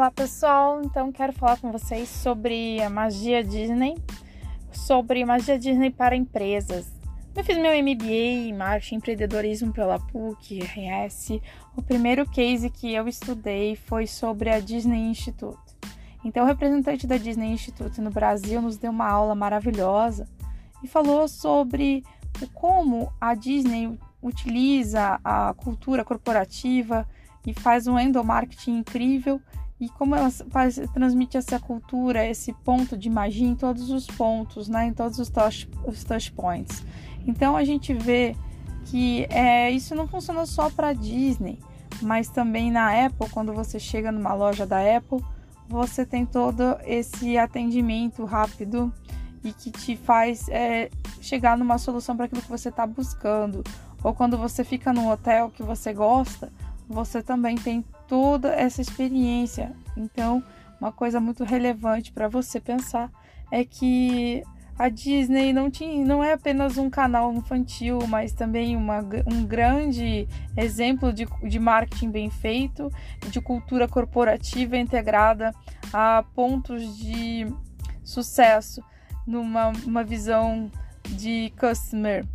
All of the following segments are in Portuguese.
Olá pessoal, então quero falar com vocês sobre a magia Disney, sobre magia Disney para empresas. Eu fiz meu MBA em Marketing Empreendedorismo pela PUC RS. O primeiro case que eu estudei foi sobre a Disney Institute. Então, o representante da Disney Institute no Brasil nos deu uma aula maravilhosa e falou sobre como a Disney utiliza a cultura corporativa e faz um endomarketing incrível e como ela transmite essa cultura, esse ponto de magia em todos os pontos, né, em todos os touch, os touch points. Então a gente vê que é, isso não funciona só para Disney, mas também na Apple, quando você chega numa loja da Apple, você tem todo esse atendimento rápido e que te faz é, chegar numa solução para aquilo que você está buscando. Ou quando você fica num hotel que você gosta, você também tem toda essa experiência. Então, uma coisa muito relevante para você pensar é que a Disney não, tinha, não é apenas um canal infantil, mas também uma, um grande exemplo de, de marketing bem feito, de cultura corporativa integrada a pontos de sucesso numa uma visão de customer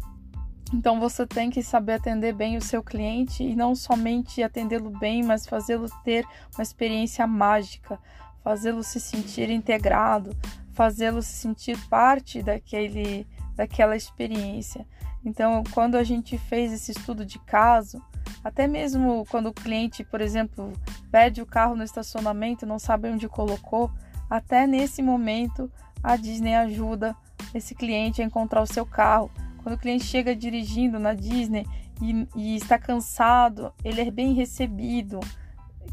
então você tem que saber atender bem o seu cliente e não somente atendê-lo bem, mas fazê-lo ter uma experiência mágica, fazê-lo se sentir integrado, fazê-lo se sentir parte daquele, daquela experiência. Então, quando a gente fez esse estudo de caso, até mesmo quando o cliente, por exemplo, pede o carro no estacionamento, não sabe onde colocou, até nesse momento a Disney ajuda esse cliente a encontrar o seu carro quando o cliente chega dirigindo na Disney e, e está cansado, ele é bem recebido.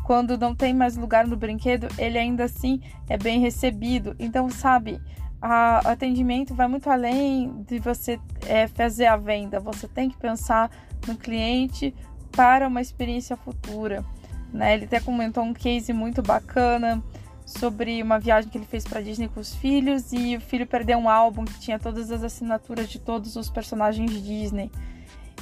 Quando não tem mais lugar no brinquedo, ele ainda assim é bem recebido. Então, sabe, o atendimento vai muito além de você é, fazer a venda. Você tem que pensar no cliente para uma experiência futura. Né? Ele até comentou um case muito bacana sobre uma viagem que ele fez para Disney com os filhos e o filho perdeu um álbum que tinha todas as assinaturas de todos os personagens Disney.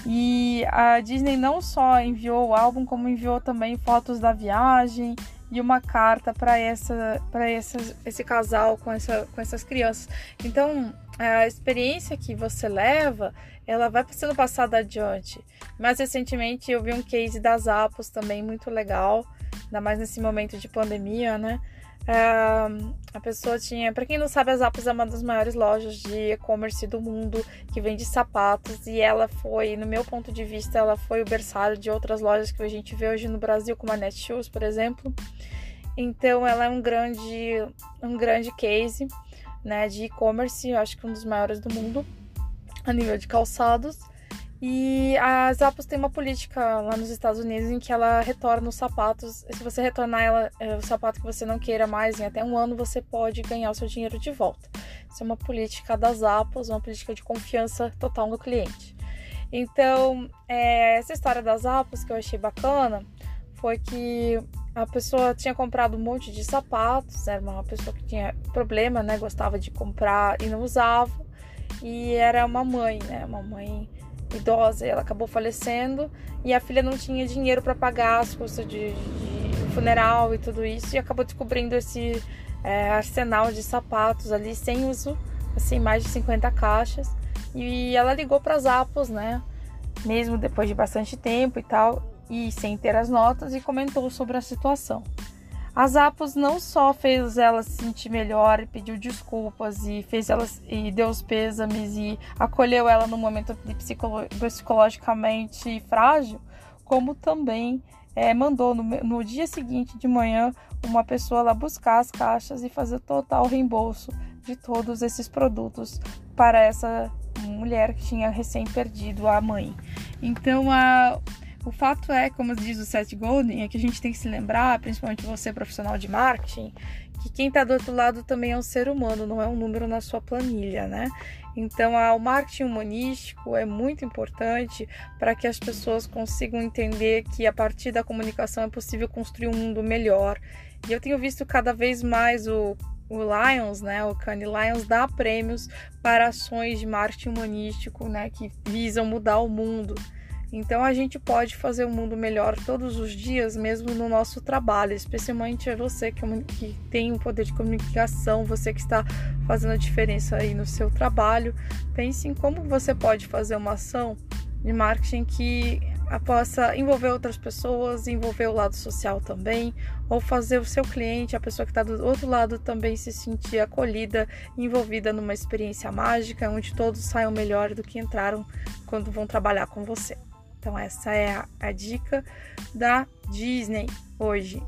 E a Disney não só enviou o álbum, como enviou também fotos da viagem e uma carta para essa para esse casal com, essa, com essas crianças. Então, a experiência que você leva, ela vai sendo passada adiante. Mais recentemente eu vi um case das Apos também muito legal, ainda mais nesse momento de pandemia, né? Uh, a pessoa tinha, para quem não sabe, a Zappos é uma das maiores lojas de e-commerce do mundo que vende sapatos e ela foi, no meu ponto de vista, ela foi o berçário de outras lojas que a gente vê hoje no Brasil, como a Netshoes, por exemplo. Então, ela é um grande, um grande case, né, de e-commerce, acho que um dos maiores do mundo a nível de calçados. E a Zappos tem uma política lá nos Estados Unidos em que ela retorna os sapatos. Se você retornar ela, é, o sapato que você não queira mais em até um ano, você pode ganhar o seu dinheiro de volta. Isso é uma política da Zappos, uma política de confiança total no cliente. Então, é, essa história das Zappos que eu achei bacana foi que a pessoa tinha comprado um monte de sapatos, era uma pessoa que tinha problema, né? Gostava de comprar e não usava. E era uma mãe, né? Uma mãe idosa, ela acabou falecendo e a filha não tinha dinheiro para pagar as custas de, de, funeral e tudo isso e acabou descobrindo esse é, arsenal de sapatos ali sem uso, assim, mais de 50 caixas. E ela ligou para as Apos, né? Mesmo depois de bastante tempo e tal, e sem ter as notas, e comentou sobre a situação. As Apos não só fez ela se sentir melhor, pediu desculpas e fez ela e deu os pêsames e acolheu ela no momento psicolo, psicologicamente frágil, como também é, mandou no, no dia seguinte de manhã uma pessoa lá buscar as caixas e fazer total reembolso de todos esses produtos para essa mulher que tinha recém perdido a mãe. Então a o fato é, como diz o Seth Golden, é que a gente tem que se lembrar, principalmente você profissional de marketing, que quem está do outro lado também é um ser humano, não é um número na sua planilha, né? Então, o marketing humanístico é muito importante para que as pessoas consigam entender que a partir da comunicação é possível construir um mundo melhor. E eu tenho visto cada vez mais o, o Lions, né, o Cannes Lions, dar prêmios para ações de marketing humanístico, né, que visam mudar o mundo. Então a gente pode fazer o um mundo melhor todos os dias, mesmo no nosso trabalho, especialmente você que, é que tem o um poder de comunicação, você que está fazendo a diferença aí no seu trabalho. Pense em como você pode fazer uma ação de marketing que possa envolver outras pessoas, envolver o lado social também, ou fazer o seu cliente, a pessoa que está do outro lado, também se sentir acolhida, envolvida numa experiência mágica, onde todos saiam melhor do que entraram quando vão trabalhar com você. Então, essa é a, a dica da Disney hoje.